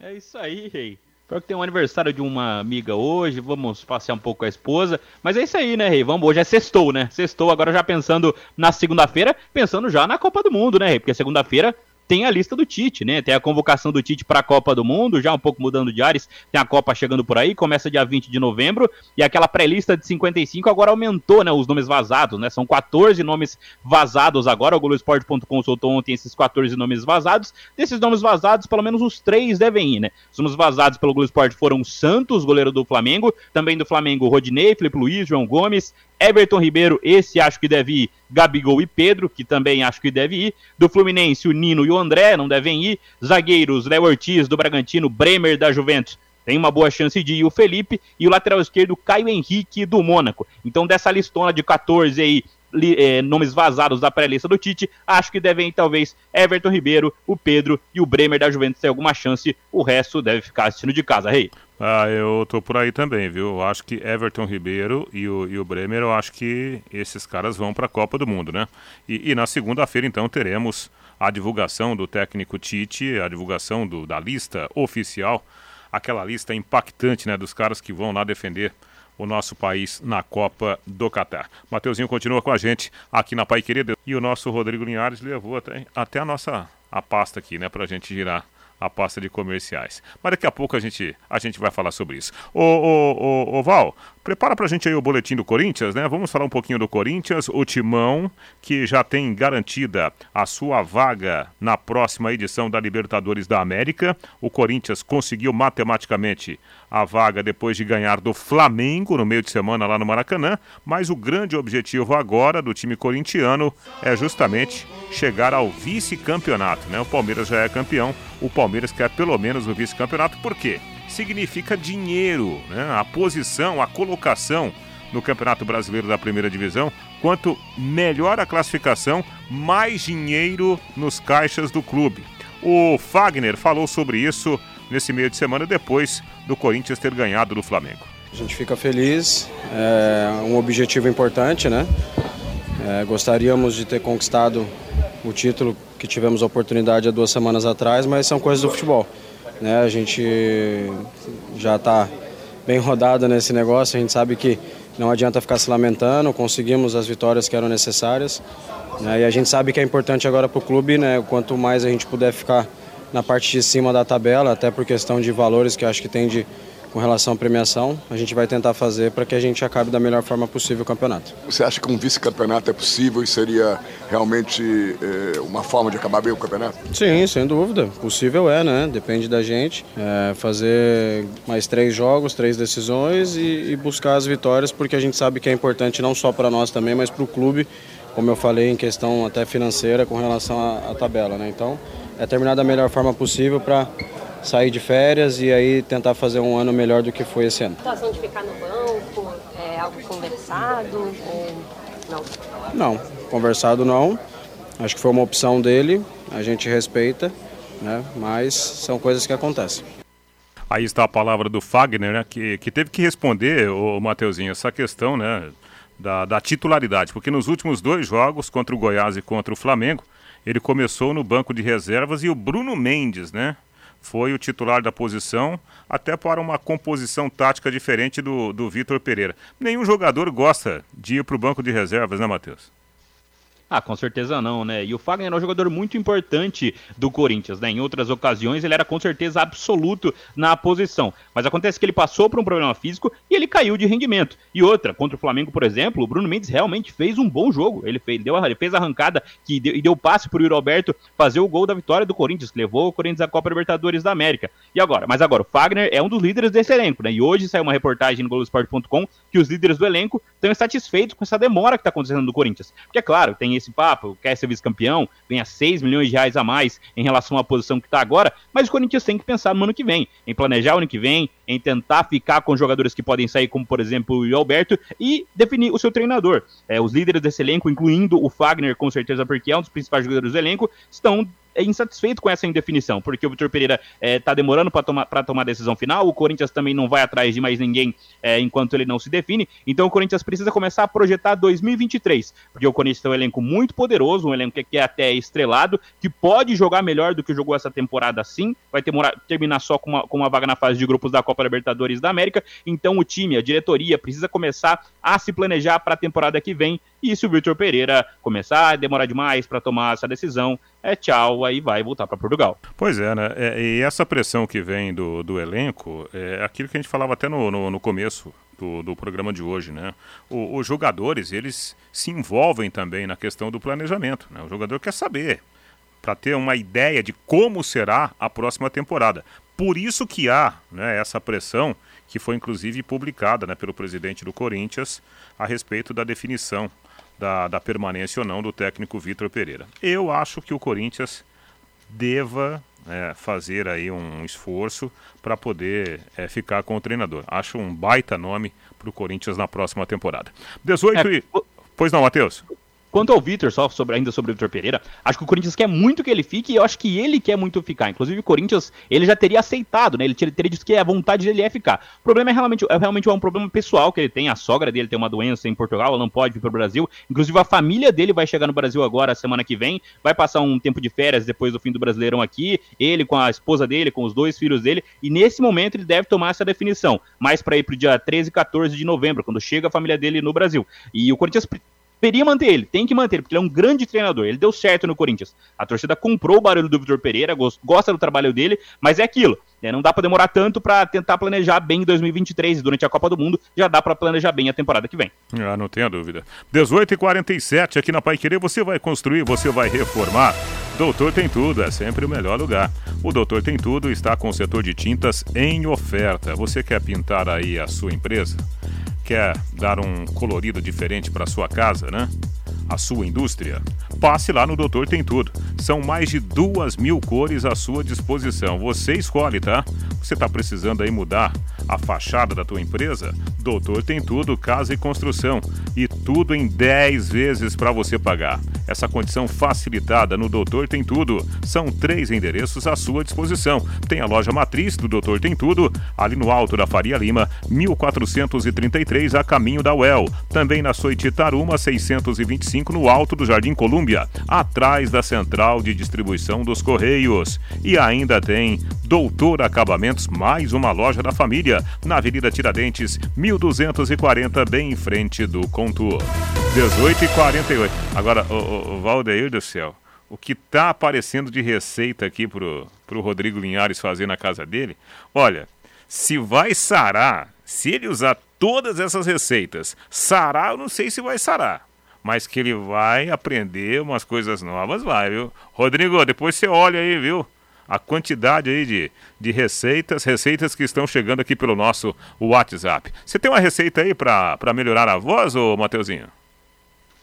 [SPEAKER 9] É isso aí, rei. Pior que tem um aniversário de uma amiga hoje, vamos passear um pouco com a esposa. Mas é isso aí, né, Rei? Vamos, hoje é sextou, né? Sextou, agora já pensando na segunda-feira, pensando já na Copa do Mundo, né, Rei? Porque segunda-feira tem a lista do Tite, né? Tem a convocação do Tite para a Copa do Mundo, já um pouco mudando de ares. Tem a Copa chegando por aí, começa dia 20 de novembro. E aquela pré-lista de 55 agora aumentou, né? Os nomes vazados, né? São 14 nomes vazados agora. O Globoesporte.com soltou ontem esses 14 nomes vazados. Desses nomes vazados, pelo menos uns três devem ir, né? Os nomes vazados pelo Globo Esporte foram Santos, goleiro do Flamengo. Também do Flamengo, Rodinei, Felipe Luiz, João Gomes, Everton Ribeiro, esse acho que deve ir. Gabigol e Pedro, que também acho que deve ir. Do Fluminense, o Nino e o André não devem ir. Zagueiros, Léo Ortiz do Bragantino, Bremer da Juventus. Tem uma boa chance de ir o Felipe e o lateral esquerdo Caio Henrique do Mônaco. Então, dessa listona de 14 aí, eh, nomes vazados da pré-lista do Tite, acho que devem talvez Everton Ribeiro, o Pedro e o Bremer da Juventus ter alguma chance, o resto deve ficar assistindo de casa, Rei.
[SPEAKER 5] Ah, eu tô por aí também, viu? Eu acho que Everton Ribeiro e o, e o Bremer, eu acho que esses caras vão para a Copa do Mundo, né? E, e na segunda-feira, então, teremos a divulgação do técnico Tite, a divulgação do, da lista oficial, aquela lista impactante, né, dos caras que vão lá defender o nosso país na Copa do Catar. Mateuzinho continua com a gente aqui na Pai Querida e o nosso Rodrigo Linhares levou até, até a nossa a pasta aqui, né, pra gente girar a pasta de comerciais. Mas daqui a pouco a gente, a gente vai falar sobre isso. Ô, ô, ô, ô Val, prepara pra gente aí o boletim do Corinthians, né? Vamos falar um pouquinho do Corinthians, o Timão, que já tem garantida a sua vaga na próxima edição da Libertadores da América. O Corinthians conseguiu matematicamente a vaga depois de ganhar do Flamengo no meio de semana lá no Maracanã, mas o grande objetivo agora do time corintiano é justamente chegar ao vice-campeonato, né? O Palmeiras já é campeão, o Palmeiras quer pelo menos o vice-campeonato, por quê? Significa dinheiro, né? A posição, a colocação no Campeonato Brasileiro da Primeira Divisão. Quanto melhor a classificação, mais dinheiro nos caixas do clube. O Fagner falou sobre isso nesse meio de semana depois do Corinthians ter ganhado do Flamengo.
[SPEAKER 10] A gente fica feliz, é um objetivo importante, né? É, gostaríamos de ter conquistado o título que tivemos a oportunidade há duas semanas atrás, mas são coisas do futebol. Né? A gente já está bem rodado nesse negócio, a gente sabe que não adianta ficar se lamentando, conseguimos as vitórias que eram necessárias. Né? E a gente sabe que é importante agora para o clube, né? quanto mais a gente puder ficar na parte de cima da tabela, até por questão de valores que acho que tem de com relação à premiação, a gente vai tentar fazer para que a gente acabe da melhor forma possível o campeonato.
[SPEAKER 11] Você acha que um vice-campeonato é possível e seria realmente é, uma forma de acabar bem o campeonato?
[SPEAKER 10] Sim, sem dúvida. Possível é, né? Depende da gente. É, fazer mais três jogos, três decisões e, e buscar as vitórias, porque a gente sabe que é importante não só para nós também, mas para o clube, como eu falei, em questão até financeira com relação à, à tabela, né? Então, é terminar da melhor forma possível para sair de férias e aí tentar fazer um ano melhor do que foi esse ano.
[SPEAKER 12] A situação de ficar no banco é algo conversado ou não?
[SPEAKER 10] Não, conversado não. Acho que foi uma opção dele, a gente respeita, né? mas são coisas que acontecem.
[SPEAKER 5] Aí está a palavra do Fagner, né, que, que teve que responder, o Mateuzinho, essa questão né, da, da titularidade, porque nos últimos dois jogos, contra o Goiás e contra o Flamengo, ele começou no banco de reservas e o Bruno Mendes, né? Foi o titular da posição, até para uma composição tática diferente do, do Vitor Pereira. Nenhum jogador gosta de ir para o banco de reservas, né, Matheus?
[SPEAKER 9] Ah, com certeza não, né? E o Fagner é um jogador muito importante do Corinthians, né? Em outras ocasiões ele era com certeza absoluto na posição. Mas acontece que ele passou por um problema físico e ele caiu de rendimento. E outra, contra o Flamengo, por exemplo, o Bruno Mendes realmente fez um bom jogo. Ele fez, deu, ele fez a arrancada que deu, e deu passe para o Yuri Alberto fazer o gol da vitória do Corinthians, que levou o Corinthians à Copa Libertadores da América. E agora? Mas agora, o Fagner é um dos líderes desse elenco, né? E hoje saiu uma reportagem no Globoesporte.com que os líderes do elenco estão insatisfeitos com essa demora que está acontecendo no Corinthians. Porque, é claro, tem esse papo, quer ser vice-campeão, ganha 6 milhões de reais a mais em relação à posição que está agora, mas o Corinthians tem que pensar no ano que vem, em planejar o ano que vem, em tentar ficar com jogadores que podem sair, como por exemplo o Alberto, e definir o seu treinador. É, os líderes desse elenco, incluindo o Fagner, com certeza, porque é um dos principais jogadores do elenco, estão é insatisfeito com essa indefinição, porque o Vitor Pereira está é, demorando para tomar, tomar a decisão final, o Corinthians também não vai atrás de mais ninguém é, enquanto ele não se define, então o Corinthians precisa começar a projetar 2023, porque o Corinthians tem um elenco muito poderoso, um elenco que é até estrelado, que pode jogar melhor do que jogou essa temporada sim, vai terminar só com uma, com uma vaga na fase de grupos da Copa Libertadores da América, então o time, a diretoria, precisa começar a se planejar para a temporada que vem, e se o Vitor Pereira começar a demorar demais para tomar essa decisão, é tchau, aí vai voltar para Portugal.
[SPEAKER 5] Pois é, né? É, e essa pressão que vem do, do elenco é aquilo que a gente falava até no, no, no começo do, do, programa de hoje, né? O, os jogadores, eles se envolvem também na questão do planejamento, né? O jogador quer saber, para ter uma ideia de como será a próxima temporada. Por isso que há né, essa pressão que foi inclusive publicada né, pelo presidente do Corinthians a respeito da definição da, da permanência ou não do técnico Vitor Pereira. Eu acho que o Corinthians deva é, fazer aí um esforço para poder é, ficar com o treinador. Acho um baita nome para o Corinthians na próxima temporada. 18
[SPEAKER 9] é,
[SPEAKER 5] e... Pois não, Matheus.
[SPEAKER 9] Quanto ao Vitor, só sobre, ainda sobre o Vitor Pereira, acho que o Corinthians quer muito que ele fique e eu acho que ele quer muito ficar. Inclusive, o Corinthians, ele já teria aceitado, né? Ele teria dito que a vontade dele é ficar. O problema é realmente, é realmente um problema pessoal que ele tem. A sogra dele tem uma doença em Portugal, ela não pode vir para o Brasil. Inclusive, a família dele vai chegar no Brasil agora, semana que vem, vai passar um tempo de férias depois do fim do Brasileirão aqui. Ele com a esposa dele, com os dois filhos dele. E nesse momento ele deve tomar essa definição. Mais para ir para o dia 13 e 14 de novembro, quando chega a família dele no Brasil. E o Corinthians deveria manter ele, tem que manter, porque ele é um grande treinador. Ele deu certo no Corinthians. A torcida comprou o barulho do Vitor Pereira, gosta do trabalho dele, mas é aquilo. Né? Não dá para demorar tanto para tentar planejar bem em 2023 durante a Copa do Mundo, já dá para planejar bem a temporada que vem.
[SPEAKER 5] Ah, não tenha dúvida. 18 e 47 aqui na Pai Querer, você vai construir, você vai reformar. Doutor Tem Tudo é sempre o melhor lugar. O Doutor Tem Tudo está com o setor de tintas em oferta. Você quer pintar aí a sua empresa? Quer dar um colorido diferente para sua casa, né? A sua indústria? Passe lá no Doutor Tem Tudo. São mais de duas mil cores à sua disposição. Você escolhe, tá? Você está precisando aí mudar a fachada da tua empresa? Doutor Tem Tudo, Casa e Construção. E tudo em 10 vezes para você pagar. Essa condição facilitada no Doutor Tem Tudo. São três endereços à sua disposição. Tem a loja matriz do Doutor Tem Tudo, ali no alto da Faria Lima, 1433, a caminho da UEL. Também na Soititaruma, 625, no alto do Jardim Colúmbia, atrás da central de distribuição dos Correios. E ainda tem Doutor Acabamentos, mais uma loja da família, na Avenida Tiradentes, 1240, bem em frente do Contour. 18 e 48. Agora, o, o Valdeir do céu, o que tá aparecendo de receita aqui pro, pro Rodrigo Linhares fazer na casa dele, olha, se vai sarar, se ele usar todas essas receitas, sarar, eu não sei se vai sarar. Mas que ele vai aprender umas coisas novas, vai, viu? Rodrigo, depois você olha aí, viu? A quantidade aí de, de receitas, receitas que estão chegando aqui pelo nosso WhatsApp. Você tem uma receita aí para melhorar a voz, ô Mateuzinho?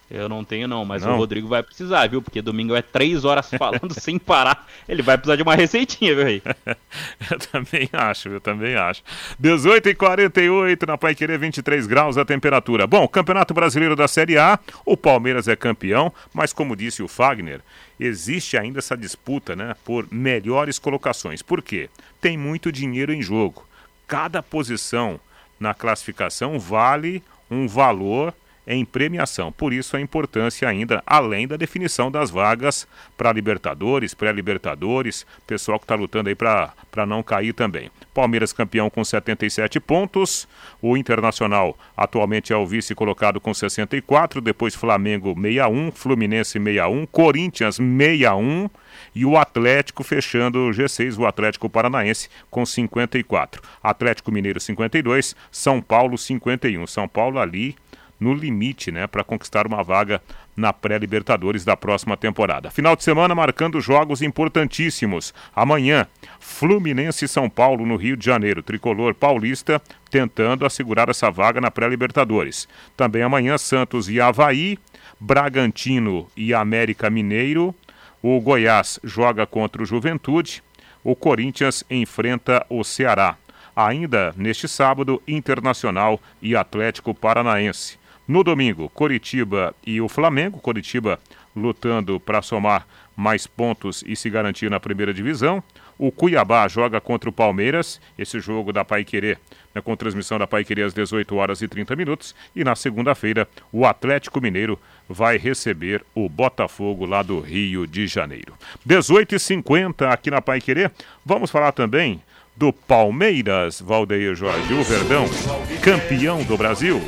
[SPEAKER 9] Eu não tenho, não, mas não. o Rodrigo vai precisar, viu? Porque domingo é três horas falando sem parar. Ele vai precisar de uma receitinha, viu, aí?
[SPEAKER 5] eu também acho, eu também acho. 18 e 48 na Pai Querer, 23 graus a temperatura. Bom, Campeonato Brasileiro da Série A, o Palmeiras é campeão, mas como disse o Fagner, existe ainda essa disputa, né, por melhores colocações. Por quê? Tem muito dinheiro em jogo. Cada posição na classificação vale um valor em premiação. Por isso a importância ainda, além da definição das vagas para Libertadores, pré-Libertadores, pessoal que está lutando aí para não cair também. Palmeiras campeão com 77 pontos, o Internacional atualmente é o vice colocado com 64, depois Flamengo 61, Fluminense 61, Corinthians 61 e o Atlético fechando o G6, o Atlético Paranaense com 54. Atlético Mineiro 52, São Paulo 51. São Paulo ali no limite, né, para conquistar uma vaga na pré-Libertadores da próxima temporada. Final de semana marcando jogos importantíssimos. Amanhã, Fluminense e São Paulo no Rio de Janeiro, tricolor paulista tentando assegurar essa vaga na pré-Libertadores. Também amanhã Santos e Havaí, Bragantino e América Mineiro. O Goiás joga contra o Juventude. O Corinthians enfrenta o Ceará. Ainda neste sábado, Internacional e Atlético Paranaense. No domingo, Coritiba e o Flamengo. Coritiba lutando para somar mais pontos e se garantir na primeira divisão. O Cuiabá joga contra o Palmeiras, esse jogo da Pai Querer, né, com transmissão da Pai Querer às 18 horas e 30 minutos. E na segunda-feira, o Atlético Mineiro vai receber o Botafogo lá do Rio de Janeiro. 18 e 50 aqui na Pai Querer. Vamos falar também do Palmeiras, Valdeir Jorge, o Verdão, campeão do Brasil.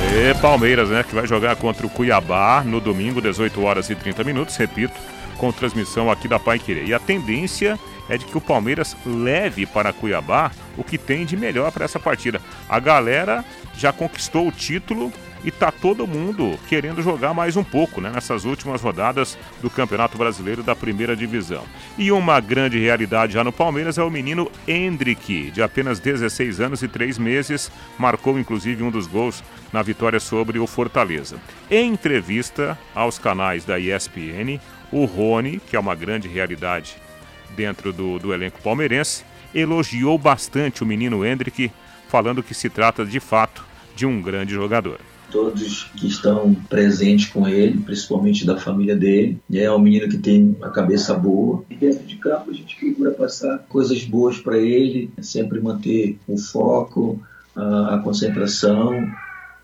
[SPEAKER 5] E Palmeiras, né, que vai jogar contra o Cuiabá no domingo, 18 horas e 30 minutos, repito, com transmissão aqui da Pai Querer. E a tendência é de que o Palmeiras leve para Cuiabá o que tem de melhor para essa partida. A galera já conquistou o título e tá todo mundo querendo jogar mais um pouco né, nessas últimas rodadas do Campeonato Brasileiro da Primeira Divisão. E uma grande realidade já no Palmeiras é o menino Hendrick, de apenas 16 anos e 3 meses, marcou inclusive um dos gols na vitória sobre o Fortaleza. Em entrevista aos canais da ESPN, o Rony, que é uma grande realidade dentro do, do elenco palmeirense, elogiou bastante o menino Hendrick, falando que se trata de fato de um grande jogador.
[SPEAKER 13] Todos que estão presentes com ele, principalmente da família dele. É um menino que tem uma cabeça boa. E dentro de campo a gente procura passar coisas boas para ele, sempre manter o foco, a, a concentração.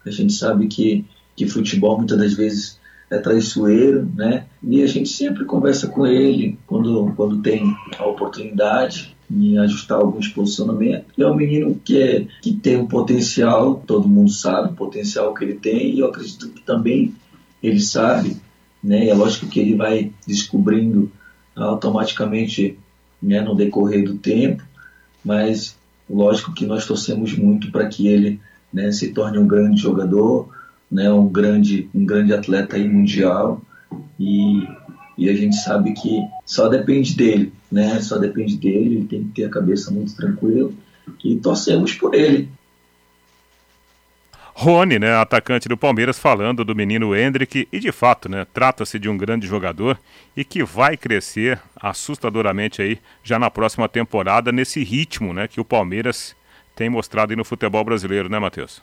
[SPEAKER 13] A gente sabe que, que futebol muitas das vezes é traiçoeiro, né? E a gente sempre conversa com ele quando, quando tem a oportunidade em ajustar alguns posicionamentos. E é um menino que, é, que tem um potencial, todo mundo sabe o potencial que ele tem, e eu acredito que também ele sabe, né? É lógico que ele vai descobrindo automaticamente né, no decorrer do tempo, mas lógico que nós torcemos muito para que ele né, se torne um grande jogador, né, um grande um grande atleta aí mundial e, e a gente sabe que só depende dele, né? Só depende dele, ele tem que ter a cabeça muito tranquila e torcemos por ele.
[SPEAKER 5] Rony, né, atacante do Palmeiras, falando do menino Hendrick, e de fato, né, trata-se de um grande jogador e que vai crescer assustadoramente aí já na próxima temporada nesse ritmo, né, que o Palmeiras tem mostrado aí no futebol brasileiro, né, Matheus?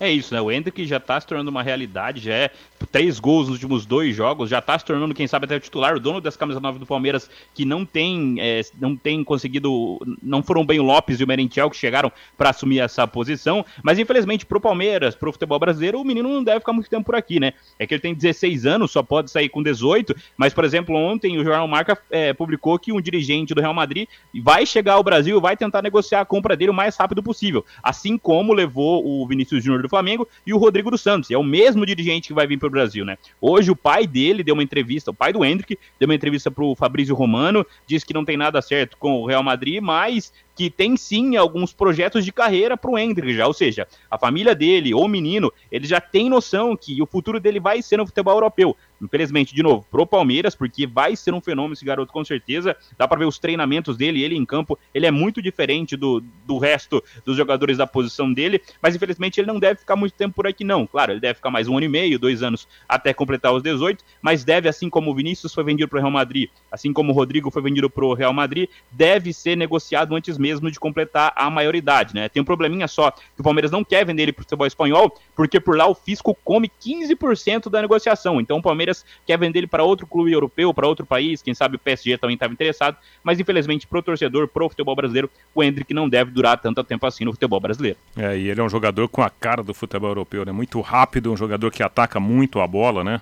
[SPEAKER 9] É isso, né? O Hendrick já tá se tornando uma realidade, já é três gols nos últimos dois jogos, já tá se tornando, quem sabe, até o titular, o dono das camisas 9 do Palmeiras, que não tem, é, não tem conseguido, não foram bem o Lopes e o Merentiel que chegaram para assumir essa posição, mas infelizmente pro Palmeiras, pro futebol brasileiro, o menino não deve ficar muito tempo por aqui, né? É que ele tem 16 anos, só pode sair com 18, mas, por exemplo, ontem o Jornal Marca é, publicou que um dirigente do Real Madrid vai chegar ao Brasil e vai tentar negociar a compra dele o mais rápido possível, assim como levou o Vinícius Júnior do Flamengo e o Rodrigo dos Santos. É o mesmo dirigente que vai vir para o Brasil, né? Hoje o pai dele deu uma entrevista, o pai do Hendrick deu uma entrevista para o Fabrício Romano, disse que não tem nada certo com o Real Madrid, mas que tem sim alguns projetos de carreira para o Hendrick já, ou seja, a família dele, o menino, ele já tem noção que o futuro dele vai ser no futebol europeu. Infelizmente, de novo, pro Palmeiras, porque vai ser um fenômeno esse garoto com certeza. Dá para ver os treinamentos dele, ele em campo, ele é muito diferente do, do resto dos jogadores da posição dele, mas infelizmente ele não deve ficar muito tempo por aqui não. Claro, ele deve ficar mais um ano e meio, dois anos até completar os 18, mas deve, assim como o Vinícius foi vendido pro Real Madrid, assim como o Rodrigo foi vendido pro Real Madrid, deve ser negociado antes mesmo de completar a maioridade, né? Tem um probleminha só, que o Palmeiras não quer vender ele pro futebol espanhol, porque por lá o fisco come 15% da negociação. Então o Palmeiras Palmeiras quer vender ele para outro clube europeu, para outro país, quem sabe o PSG também estava interessado, mas infelizmente pro torcedor, pro futebol brasileiro, o Hendrick não deve durar tanto tempo assim no futebol brasileiro.
[SPEAKER 5] É, e ele é um jogador com a cara do futebol europeu, né? Muito rápido, um jogador que ataca muito a bola, né?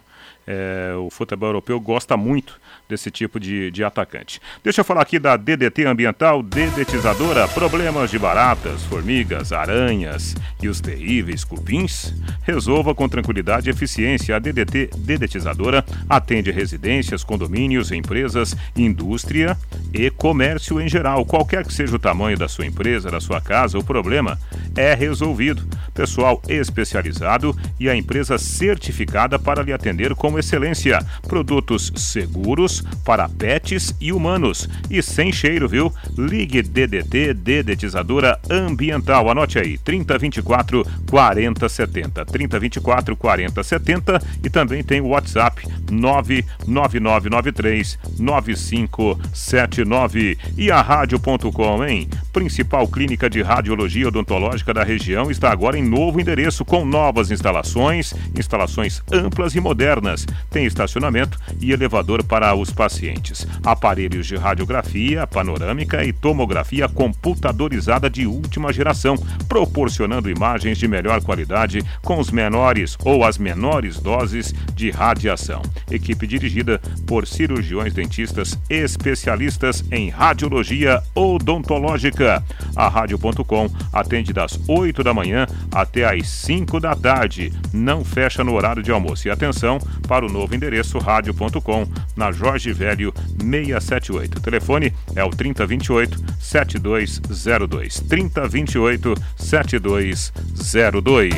[SPEAKER 5] É, o futebol europeu gosta muito desse tipo de, de atacante. Deixa eu falar aqui da DDT Ambiental Dedetizadora. Problemas de baratas, formigas, aranhas e os terríveis cupins? Resolva com tranquilidade e eficiência. A DDT Dedetizadora atende residências, condomínios, empresas, indústria e comércio em geral. Qualquer que seja o tamanho da sua empresa, da sua casa, o problema é resolvido. Pessoal especializado e a empresa certificada para lhe atender excelência. Produtos seguros para pets e humanos e sem cheiro, viu? Ligue DDT Dedetizadora Ambiental. Anote aí: 3024 4070. 3024 4070 e também tem o WhatsApp 99993 9579 e a rádio.com, hein? Principal clínica de radiologia odontológica da região está agora em novo endereço com novas instalações, instalações amplas e modernas. Tem estacionamento e elevador para os pacientes. Aparelhos de radiografia, panorâmica e tomografia computadorizada de última geração, proporcionando imagens de melhor qualidade com os menores ou as menores doses de radiação. Equipe dirigida por cirurgiões dentistas especialistas em radiologia odontológica. A Rádio.com atende das 8 da manhã até às 5 da tarde. Não fecha no horário de almoço. E atenção para o novo endereço rádio.com na Jorge Velho 678. O telefone é o 3028 7202. 3028 7202.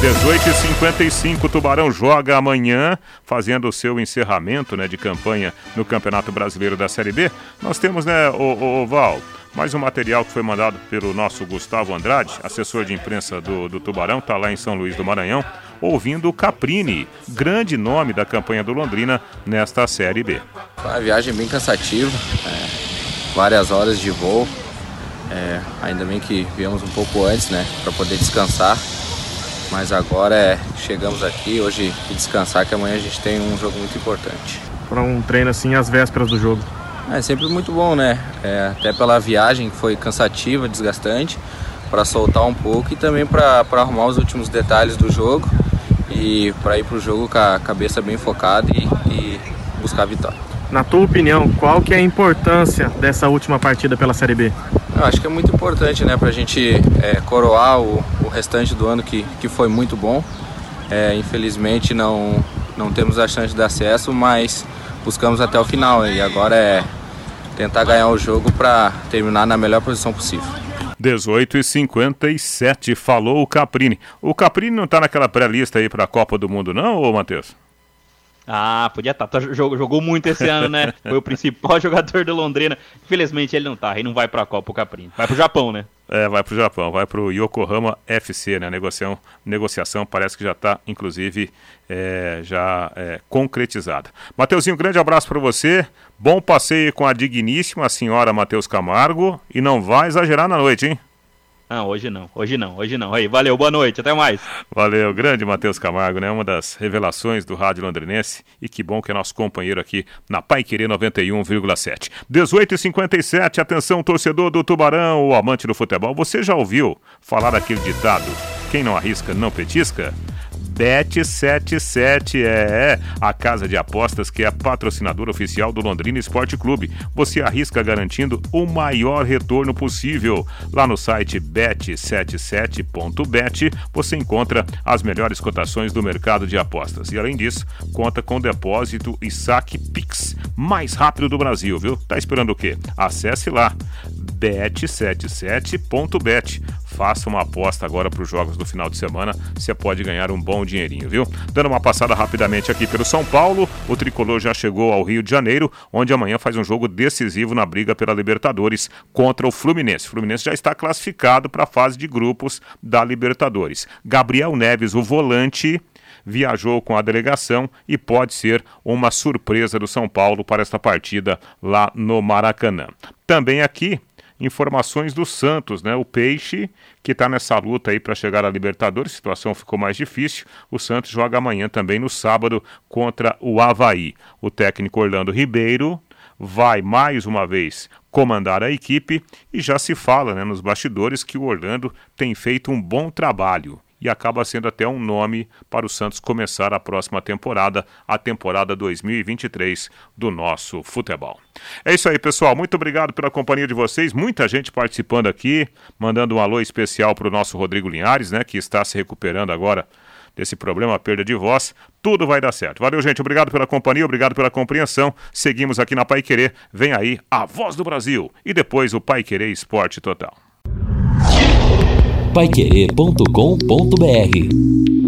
[SPEAKER 5] 18h55, Tubarão joga amanhã, fazendo o seu encerramento né, de campanha no Campeonato Brasileiro da Série B. Nós temos, né, o, o, Val, mais um material que foi mandado pelo nosso Gustavo Andrade, assessor de imprensa do, do Tubarão, está lá em São Luís do Maranhão, ouvindo o Caprini, grande nome da campanha do Londrina nesta Série B.
[SPEAKER 14] A viagem bem cansativa, é, várias horas de voo. É, ainda bem que viemos um pouco antes, né, para poder descansar. Mas agora é, chegamos aqui hoje e descansar que amanhã a gente tem um jogo muito importante.
[SPEAKER 8] Para um treino assim às vésperas do jogo.
[SPEAKER 14] É sempre muito bom, né? É, até pela viagem que foi cansativa, desgastante, para soltar um pouco e também para arrumar os últimos detalhes do jogo e para ir para o jogo com a cabeça bem focada e, e buscar a vitória.
[SPEAKER 8] Na tua opinião, qual que é a importância dessa última partida pela Série B?
[SPEAKER 14] Eu acho que é muito importante, né, para a gente é, coroar o, o, restante do ano que, que foi muito bom. É, infelizmente não, não temos a chance de acesso, mas buscamos até o final e agora é tentar ganhar o jogo para terminar na melhor posição possível.
[SPEAKER 5] 18 e 57 falou o Caprini. O Caprini não está naquela pré-lista aí para a Copa do Mundo, não, ô Matheus?
[SPEAKER 9] Ah, podia estar. Tá, jogou, jogou muito esse ano, né? Foi o principal jogador do Londrina. Infelizmente ele não tá, ele não vai pra Copa o Caprini. Vai pro Japão, né?
[SPEAKER 5] É, vai pro Japão, vai pro Yokohama FC, né? Negociação, negociação parece que já tá, inclusive, é, já é, concretizada. Mateuzinho, grande abraço para você. Bom passeio com a digníssima senhora Matheus Camargo. E não vai exagerar na noite, hein?
[SPEAKER 9] Não, hoje não, hoje não, hoje não. Aí, valeu, boa noite, até mais.
[SPEAKER 5] Valeu, grande Matheus Camargo, né? Uma das revelações do rádio londrinense e que bom que é nosso companheiro aqui na Pai Querer 91,7. 18 e 57 atenção, torcedor do Tubarão, o amante do futebol. Você já ouviu falar daquele ditado: quem não arrisca, não petisca? Bet77 é, é a casa de apostas que é patrocinadora oficial do Londrina Esporte Clube. Você arrisca garantindo o maior retorno possível. Lá no site bet77.bet você encontra as melhores cotações do mercado de apostas. E além disso, conta com depósito e saque Pix mais rápido do Brasil, viu? Tá esperando o quê? Acesse lá bet77.bet. Faça uma aposta agora para os jogos do final de semana, você pode ganhar um bom dinheirinho, viu? Dando uma passada rapidamente aqui pelo São Paulo, o tricolor já chegou ao Rio de Janeiro, onde amanhã faz um jogo decisivo na briga pela Libertadores contra o Fluminense. O Fluminense já está classificado para a fase de grupos da Libertadores. Gabriel Neves, o volante, viajou com a delegação e pode ser uma surpresa do São Paulo para esta partida lá no Maracanã. Também aqui informações do Santos, né? O Peixe, que está nessa luta aí para chegar à Libertadores, a situação ficou mais difícil. O Santos joga amanhã também no sábado contra o Havaí. O técnico Orlando Ribeiro vai mais uma vez comandar a equipe e já se fala né, nos bastidores que o Orlando tem feito um bom trabalho e acaba sendo até um nome para o Santos começar a próxima temporada, a temporada 2023 do nosso futebol. É isso aí, pessoal. Muito obrigado pela companhia de vocês. Muita gente participando aqui, mandando um alô especial para o nosso Rodrigo Linhares, né, que está se recuperando agora desse problema, perda de voz. Tudo vai dar certo. Valeu, gente. Obrigado pela companhia, obrigado pela compreensão. Seguimos aqui na Pai Querer. Vem aí a voz do Brasil e depois o Pai Querer Esporte Total
[SPEAKER 1] paiquerê.com.br